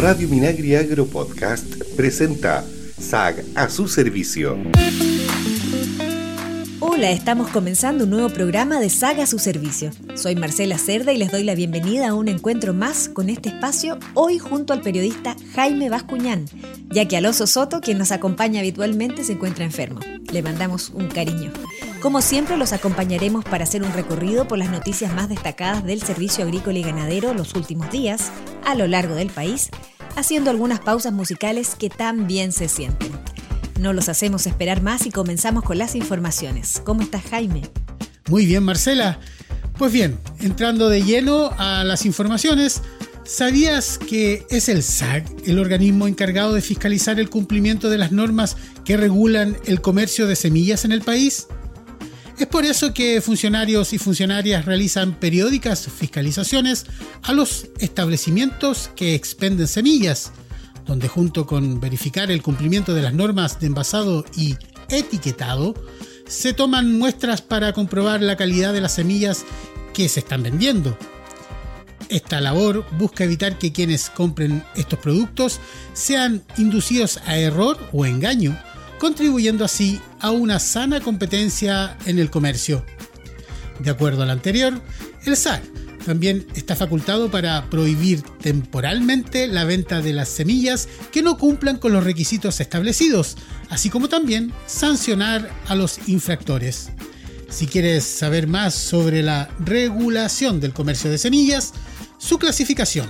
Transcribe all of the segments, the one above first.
Radio Minagri Agro Podcast presenta SAG a su servicio. Hola, estamos comenzando un nuevo programa de Saga a su servicio. Soy Marcela Cerda y les doy la bienvenida a un encuentro más con este espacio, hoy junto al periodista Jaime Bascuñán, ya que Alonso Soto, quien nos acompaña habitualmente, se encuentra enfermo. Le mandamos un cariño. Como siempre, los acompañaremos para hacer un recorrido por las noticias más destacadas del servicio agrícola y ganadero los últimos días, a lo largo del país, haciendo algunas pausas musicales que tan bien se sienten. No los hacemos esperar más y comenzamos con las informaciones. ¿Cómo estás, Jaime? Muy bien, Marcela. Pues bien, entrando de lleno a las informaciones, ¿sabías que es el SAG el organismo encargado de fiscalizar el cumplimiento de las normas que regulan el comercio de semillas en el país? Es por eso que funcionarios y funcionarias realizan periódicas fiscalizaciones a los establecimientos que expenden semillas donde junto con verificar el cumplimiento de las normas de envasado y etiquetado, se toman muestras para comprobar la calidad de las semillas que se están vendiendo. Esta labor busca evitar que quienes compren estos productos sean inducidos a error o engaño, contribuyendo así a una sana competencia en el comercio. De acuerdo al anterior, el SAR también está facultado para prohibir temporalmente la venta de las semillas que no cumplan con los requisitos establecidos, así como también sancionar a los infractores. Si quieres saber más sobre la regulación del comercio de semillas, su clasificación,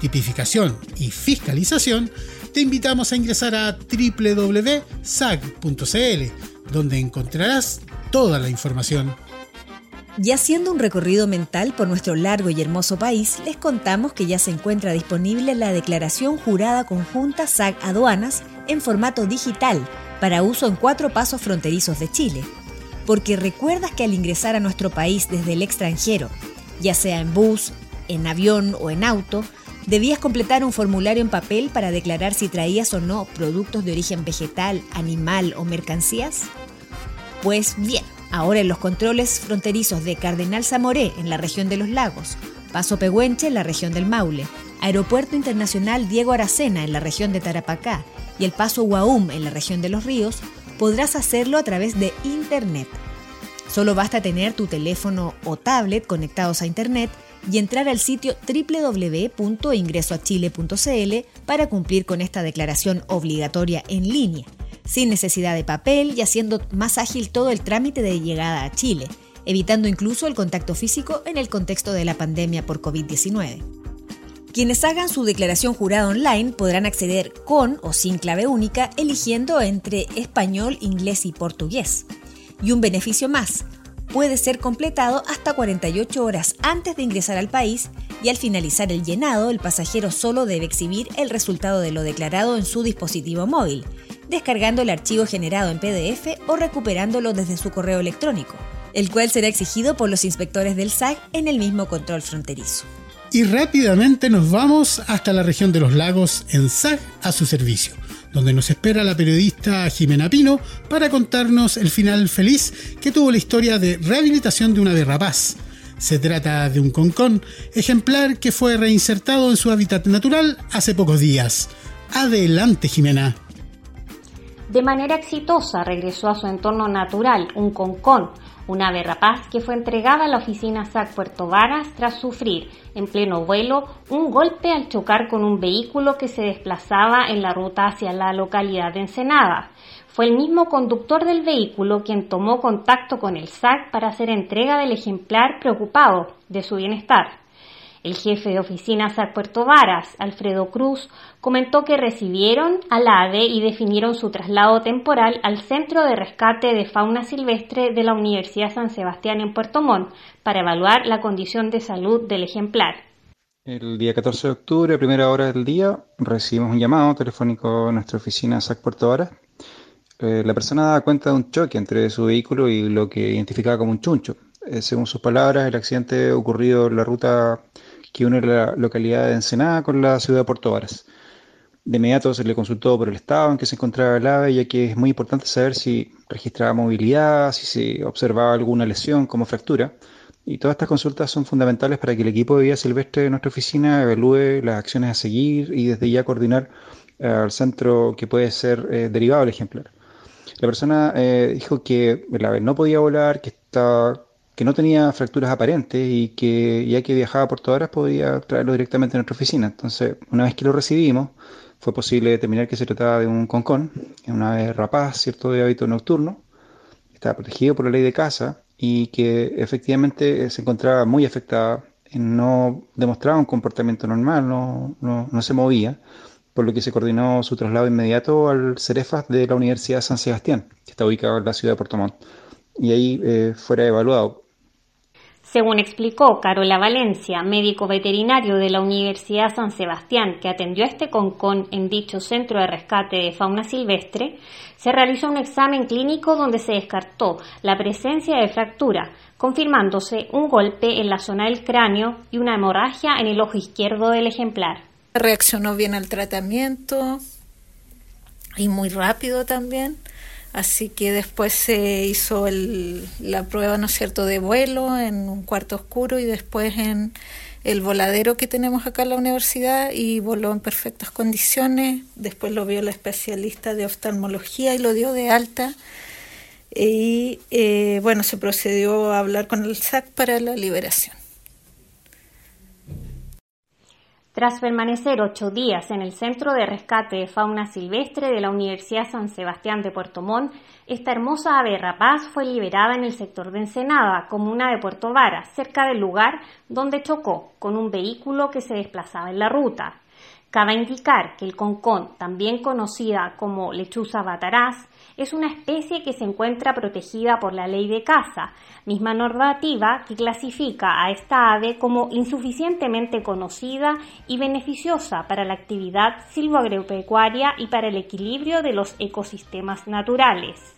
tipificación y fiscalización, te invitamos a ingresar a www.sag.cl, donde encontrarás toda la información. Y haciendo un recorrido mental por nuestro largo y hermoso país, les contamos que ya se encuentra disponible la declaración jurada conjunta SAG Aduanas en formato digital para uso en cuatro pasos fronterizos de Chile. Porque recuerdas que al ingresar a nuestro país desde el extranjero, ya sea en bus, en avión o en auto, debías completar un formulario en papel para declarar si traías o no productos de origen vegetal, animal o mercancías? Pues bien, Ahora en los controles fronterizos de Cardenal Zamoré, en la región de los lagos, Paso Pehuenche, en la región del Maule, Aeropuerto Internacional Diego Aracena, en la región de Tarapacá, y el Paso Guaum, en la región de los ríos, podrás hacerlo a través de Internet. Solo basta tener tu teléfono o tablet conectados a Internet y entrar al sitio www.ingresoachile.cl para cumplir con esta declaración obligatoria en línea sin necesidad de papel y haciendo más ágil todo el trámite de llegada a Chile, evitando incluso el contacto físico en el contexto de la pandemia por COVID-19. Quienes hagan su declaración jurada online podrán acceder con o sin clave única, eligiendo entre español, inglés y portugués. Y un beneficio más, puede ser completado hasta 48 horas antes de ingresar al país y al finalizar el llenado el pasajero solo debe exhibir el resultado de lo declarado en su dispositivo móvil, descargando el archivo generado en PDF o recuperándolo desde su correo electrónico, el cual será exigido por los inspectores del SAC en el mismo control fronterizo. Y rápidamente nos vamos hasta la región de los lagos en SAC a su servicio, donde nos espera la periodista Jimena Pino para contarnos el final feliz que tuvo la historia de rehabilitación de una de rapaz. Se trata de un concón, ejemplar que fue reinsertado en su hábitat natural hace pocos días. Adelante, Jimena de manera exitosa regresó a su entorno natural, un concón, una ave rapaz que fue entregada a la oficina SAC Puerto Varas tras sufrir, en pleno vuelo, un golpe al chocar con un vehículo que se desplazaba en la ruta hacia la localidad de Ensenada. Fue el mismo conductor del vehículo quien tomó contacto con el SAC para hacer entrega del ejemplar preocupado de su bienestar. El jefe de oficinas a Puerto Varas, Alfredo Cruz, comentó que recibieron al ave y definieron su traslado temporal al Centro de Rescate de Fauna Silvestre de la Universidad San Sebastián en Puerto Montt para evaluar la condición de salud del ejemplar. El día 14 de octubre, a primera hora del día, recibimos un llamado telefónico a nuestra oficina SAC Puerto Varas. Eh, la persona daba cuenta de un choque entre su vehículo y lo que identificaba como un chuncho. Eh, según sus palabras, el accidente ocurrido en la ruta que une la localidad de Ensenada con la ciudad de Puerto Varas. De inmediato se le consultó por el estado en que se encontraba el ave, ya que es muy importante saber si registraba movilidad, si se observaba alguna lesión como fractura, Y todas estas consultas son fundamentales para que el equipo de vida silvestre de nuestra oficina evalúe las acciones a seguir y desde ya coordinar eh, al centro que puede ser eh, derivado del ejemplar. La persona eh, dijo que la vez no podía volar, que estaba que no tenía fracturas aparentes y que ya que viajaba por todas horas podía traerlo directamente a nuestra oficina. Entonces, una vez que lo recibimos, fue posible determinar que se trataba de un concón, una ave rapaz, cierto, de hábito nocturno, estaba protegido por la ley de caza y que efectivamente se encontraba muy afectada, no demostraba un comportamiento normal, no, no, no se movía, por lo que se coordinó su traslado inmediato al Cerefas de la Universidad San Sebastián, que está ubicado en la ciudad de Puerto y ahí eh, fuera evaluado según explicó Carola Valencia, médico veterinario de la Universidad San Sebastián que atendió a este concón en dicho centro de rescate de fauna silvestre, se realizó un examen clínico donde se descartó la presencia de fractura, confirmándose un golpe en la zona del cráneo y una hemorragia en el ojo izquierdo del ejemplar. Reaccionó bien al tratamiento y muy rápido también. Así que después se hizo la prueba, ¿no es cierto?, de vuelo en un cuarto oscuro y después en el voladero que tenemos acá en la universidad y voló en perfectas condiciones. Después lo vio la especialista de oftalmología y lo dio de alta. Y eh, bueno, se procedió a hablar con el SAC para la liberación. Tras permanecer ocho días en el Centro de Rescate de Fauna Silvestre de la Universidad San Sebastián de Puerto Montt, esta hermosa ave rapaz fue liberada en el sector de Ensenada, comuna de Puerto Vara, cerca del lugar donde chocó con un vehículo que se desplazaba en la ruta. Cabe indicar que el concón, también conocida como lechuza bataraz, es una especie que se encuentra protegida por la ley de caza, misma normativa que clasifica a esta ave como insuficientemente conocida y beneficiosa para la actividad silvoagropecuaria y para el equilibrio de los ecosistemas naturales.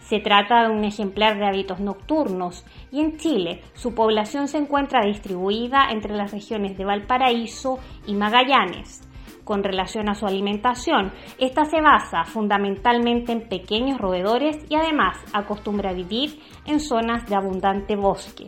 Se trata de un ejemplar de hábitos nocturnos y en Chile su población se encuentra distribuida entre las regiones de Valparaíso y Magallanes. Con relación a su alimentación, esta se basa fundamentalmente en pequeños roedores y además acostumbra a vivir en zonas de abundante bosque.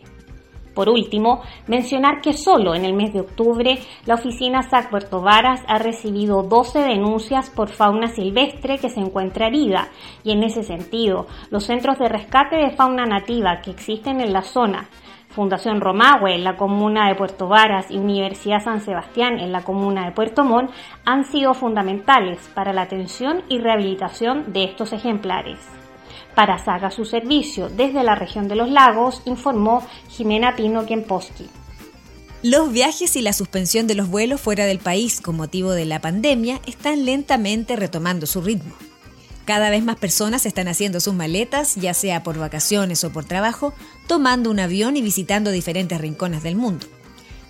Por último, mencionar que solo en el mes de octubre la oficina SAC Puerto Varas ha recibido 12 denuncias por fauna silvestre que se encuentra herida y en ese sentido los centros de rescate de fauna nativa que existen en la zona Fundación Romagüe en la comuna de Puerto Varas y Universidad San Sebastián en la comuna de Puerto Montt han sido fundamentales para la atención y rehabilitación de estos ejemplares. Para Saga su servicio desde la región de los lagos, informó Jimena Pino Kemposki. Los viajes y la suspensión de los vuelos fuera del país con motivo de la pandemia están lentamente retomando su ritmo. Cada vez más personas están haciendo sus maletas, ya sea por vacaciones o por trabajo, tomando un avión y visitando diferentes rincones del mundo.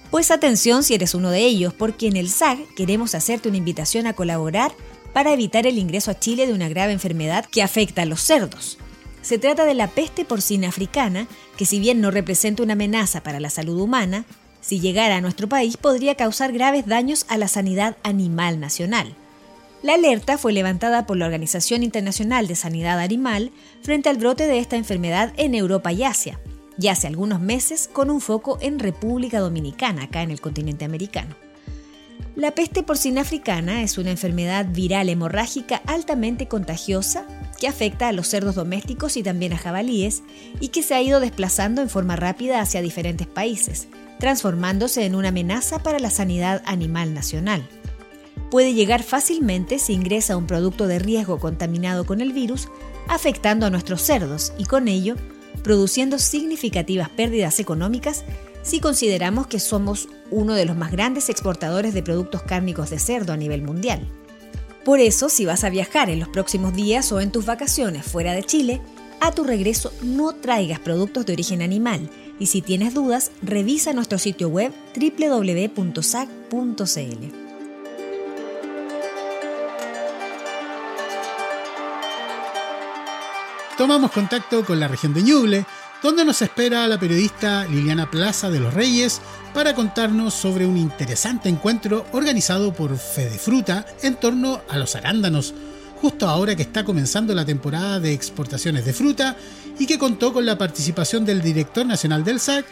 Pues atención si eres uno de ellos, porque en el SAG queremos hacerte una invitación a colaborar para evitar el ingreso a Chile de una grave enfermedad que afecta a los cerdos. Se trata de la peste porcina africana, que si bien no representa una amenaza para la salud humana, si llegara a nuestro país podría causar graves daños a la sanidad animal nacional. La alerta fue levantada por la Organización Internacional de Sanidad Animal frente al brote de esta enfermedad en Europa y Asia, ya hace algunos meses con un foco en República Dominicana, acá en el continente americano. La peste porcina africana es una enfermedad viral hemorrágica altamente contagiosa que afecta a los cerdos domésticos y también a jabalíes y que se ha ido desplazando en forma rápida hacia diferentes países, transformándose en una amenaza para la sanidad animal nacional puede llegar fácilmente si ingresa un producto de riesgo contaminado con el virus, afectando a nuestros cerdos y con ello produciendo significativas pérdidas económicas si consideramos que somos uno de los más grandes exportadores de productos cárnicos de cerdo a nivel mundial. Por eso, si vas a viajar en los próximos días o en tus vacaciones fuera de Chile, a tu regreso no traigas productos de origen animal y si tienes dudas, revisa nuestro sitio web www.sac.cl. tomamos contacto con la región de Ñuble, donde nos espera la periodista Liliana Plaza de los Reyes para contarnos sobre un interesante encuentro organizado por Fede Fruta en torno a los arándanos, justo ahora que está comenzando la temporada de exportaciones de fruta y que contó con la participación del director nacional del SAC,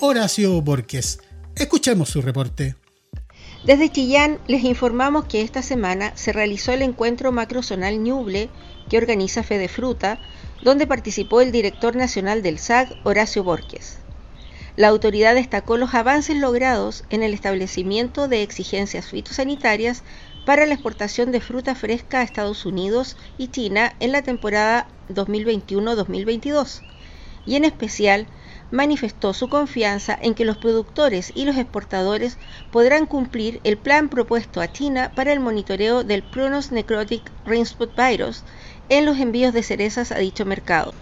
Horacio Borges. Escuchemos su reporte. Desde Chillán les informamos que esta semana se realizó el encuentro macrozonal Ñuble que organiza Fede Fruta, donde participó el director nacional del SAG, Horacio Borges. La autoridad destacó los avances logrados en el establecimiento de exigencias fitosanitarias para la exportación de fruta fresca a Estados Unidos y China en la temporada 2021-2022 y en especial manifestó su confianza en que los productores y los exportadores podrán cumplir el plan propuesto a China para el monitoreo del Prunus necrotic ringspot virus en los envíos de cerezas a dicho mercado.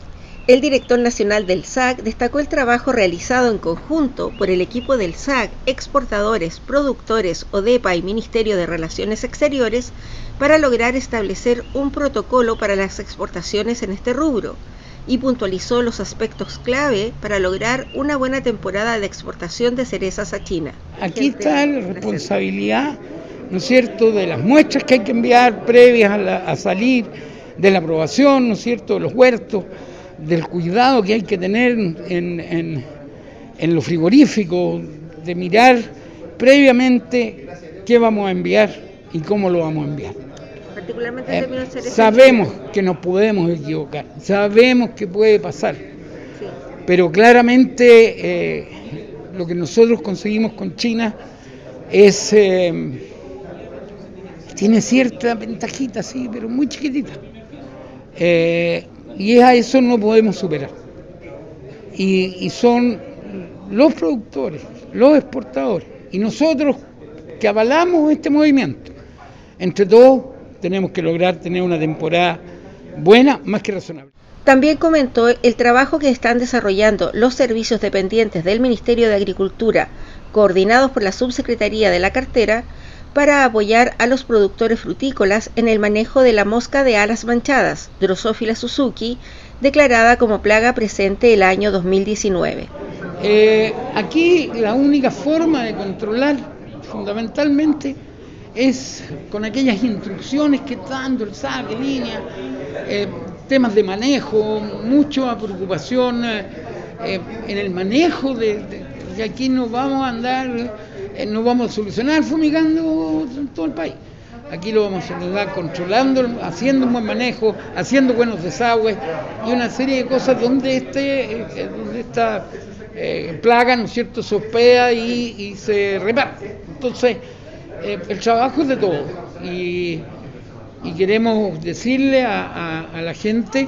El director nacional del SAC destacó el trabajo realizado en conjunto por el equipo del SAC, exportadores, productores, ODEPA y Ministerio de Relaciones Exteriores para lograr establecer un protocolo para las exportaciones en este rubro y puntualizó los aspectos clave para lograr una buena temporada de exportación de cerezas a China. Aquí está la responsabilidad, ¿no es cierto?, de las muestras que hay que enviar previas a, salir, de la aprobación, ¿no es cierto?, de los huertos, del cuidado que hay que tener en, en, en lo frigorífico, de mirar previamente qué vamos a enviar y cómo lo vamos a enviar particularmente eh, Sabemos que nos podemos equivocar, sabemos que puede pasar, pero claramente eh, lo que nosotros conseguimos con China es eh, tiene cierta ventajita, sí, pero muy chiquitita. Y a eso no podemos superar. y son los productores, los exportadores y nosotros que avalamos este movimiento. Entre todos tenemos que lograr tener una temporada buena, más que razonable. También comentó el trabajo que están desarrollando los servicios dependientes del Ministerio de Agricultura, coordinados por la Subsecretaría de la Cartera, para apoyar a los productores frutícolas en el manejo de la mosca de alas manchadas, Drosophila Suzuki, declarada como plaga presente el año 2019. Eh, aquí la única forma de controlar fundamentalmente es con aquellas instrucciones que está dando el SAC línea, eh, temas de manejo, mucha preocupación eh, eh, en el manejo de, que aquí no vamos a andar, no vamos a solucionar fumigando todo el país. Aquí lo vamos a solucionar controlando, haciendo un buen manejo, haciendo buenos desagües y una serie de cosas donde, este, donde esta plaga, ¿no es cierto?, se hospeda y, se reparte. Entonces, eh, el trabajo es de todo y, queremos decirle a, la gente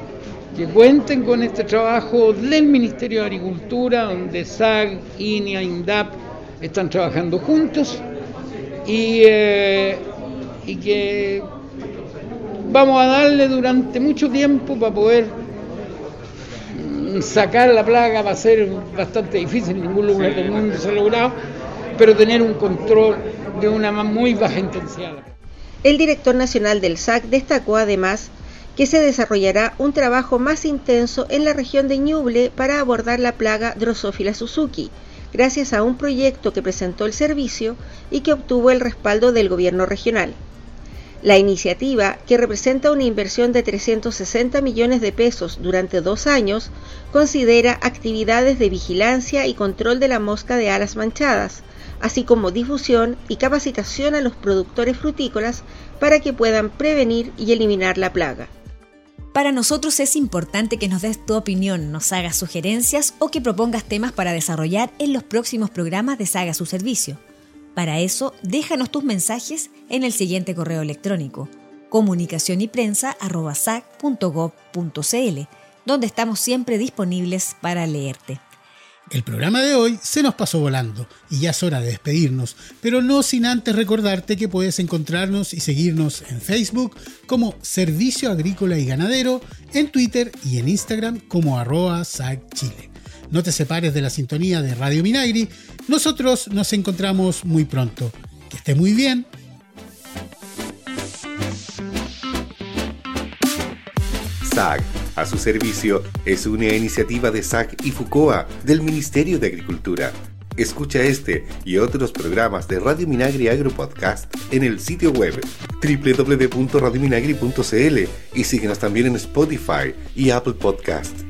que cuenten con este trabajo del Ministerio de Agricultura, donde SAG, INIA, INDAP están trabajando juntos y, eh, y que vamos a darle durante mucho tiempo para poder sacar la plaga va a ser bastante difícil, en ningún lugar del mundo se ha logrado, pero tener un control de una muy baja intensidad. El director nacional del SAC destacó además que se desarrollará un trabajo más intenso en la región de Ñuble para abordar la plaga Drosophila Suzuki, gracias a un proyecto que presentó el servicio y que obtuvo el respaldo del gobierno regional. La iniciativa, que representa una inversión de 360 millones de pesos durante dos años, considera actividades de vigilancia y control de la mosca de alas manchadas, así como difusión y capacitación a los productores frutícolas para que puedan prevenir y eliminar la plaga. Para nosotros es importante que nos des tu opinión, nos hagas sugerencias o que propongas temas para desarrollar en los próximos programas de Saga su servicio. Para eso, déjanos tus mensajes en el siguiente correo electrónico comunicación y donde estamos siempre disponibles para leerte. El programa de hoy se nos pasó volando y ya es hora de despedirnos, pero no sin antes recordarte que puedes encontrarnos y seguirnos en Facebook como Servicio Agrícola y Ganadero, en Twitter y en Instagram como arroba Chile. No te separes de la sintonía de Radio Minagri, nosotros nos encontramos muy pronto. Que esté muy bien. SAG a su servicio es una iniciativa de SAC y FUCOA del Ministerio de Agricultura. Escucha este y otros programas de Radio Minagri Agro Podcast en el sitio web www.radiominagri.cl y síguenos también en Spotify y Apple Podcast.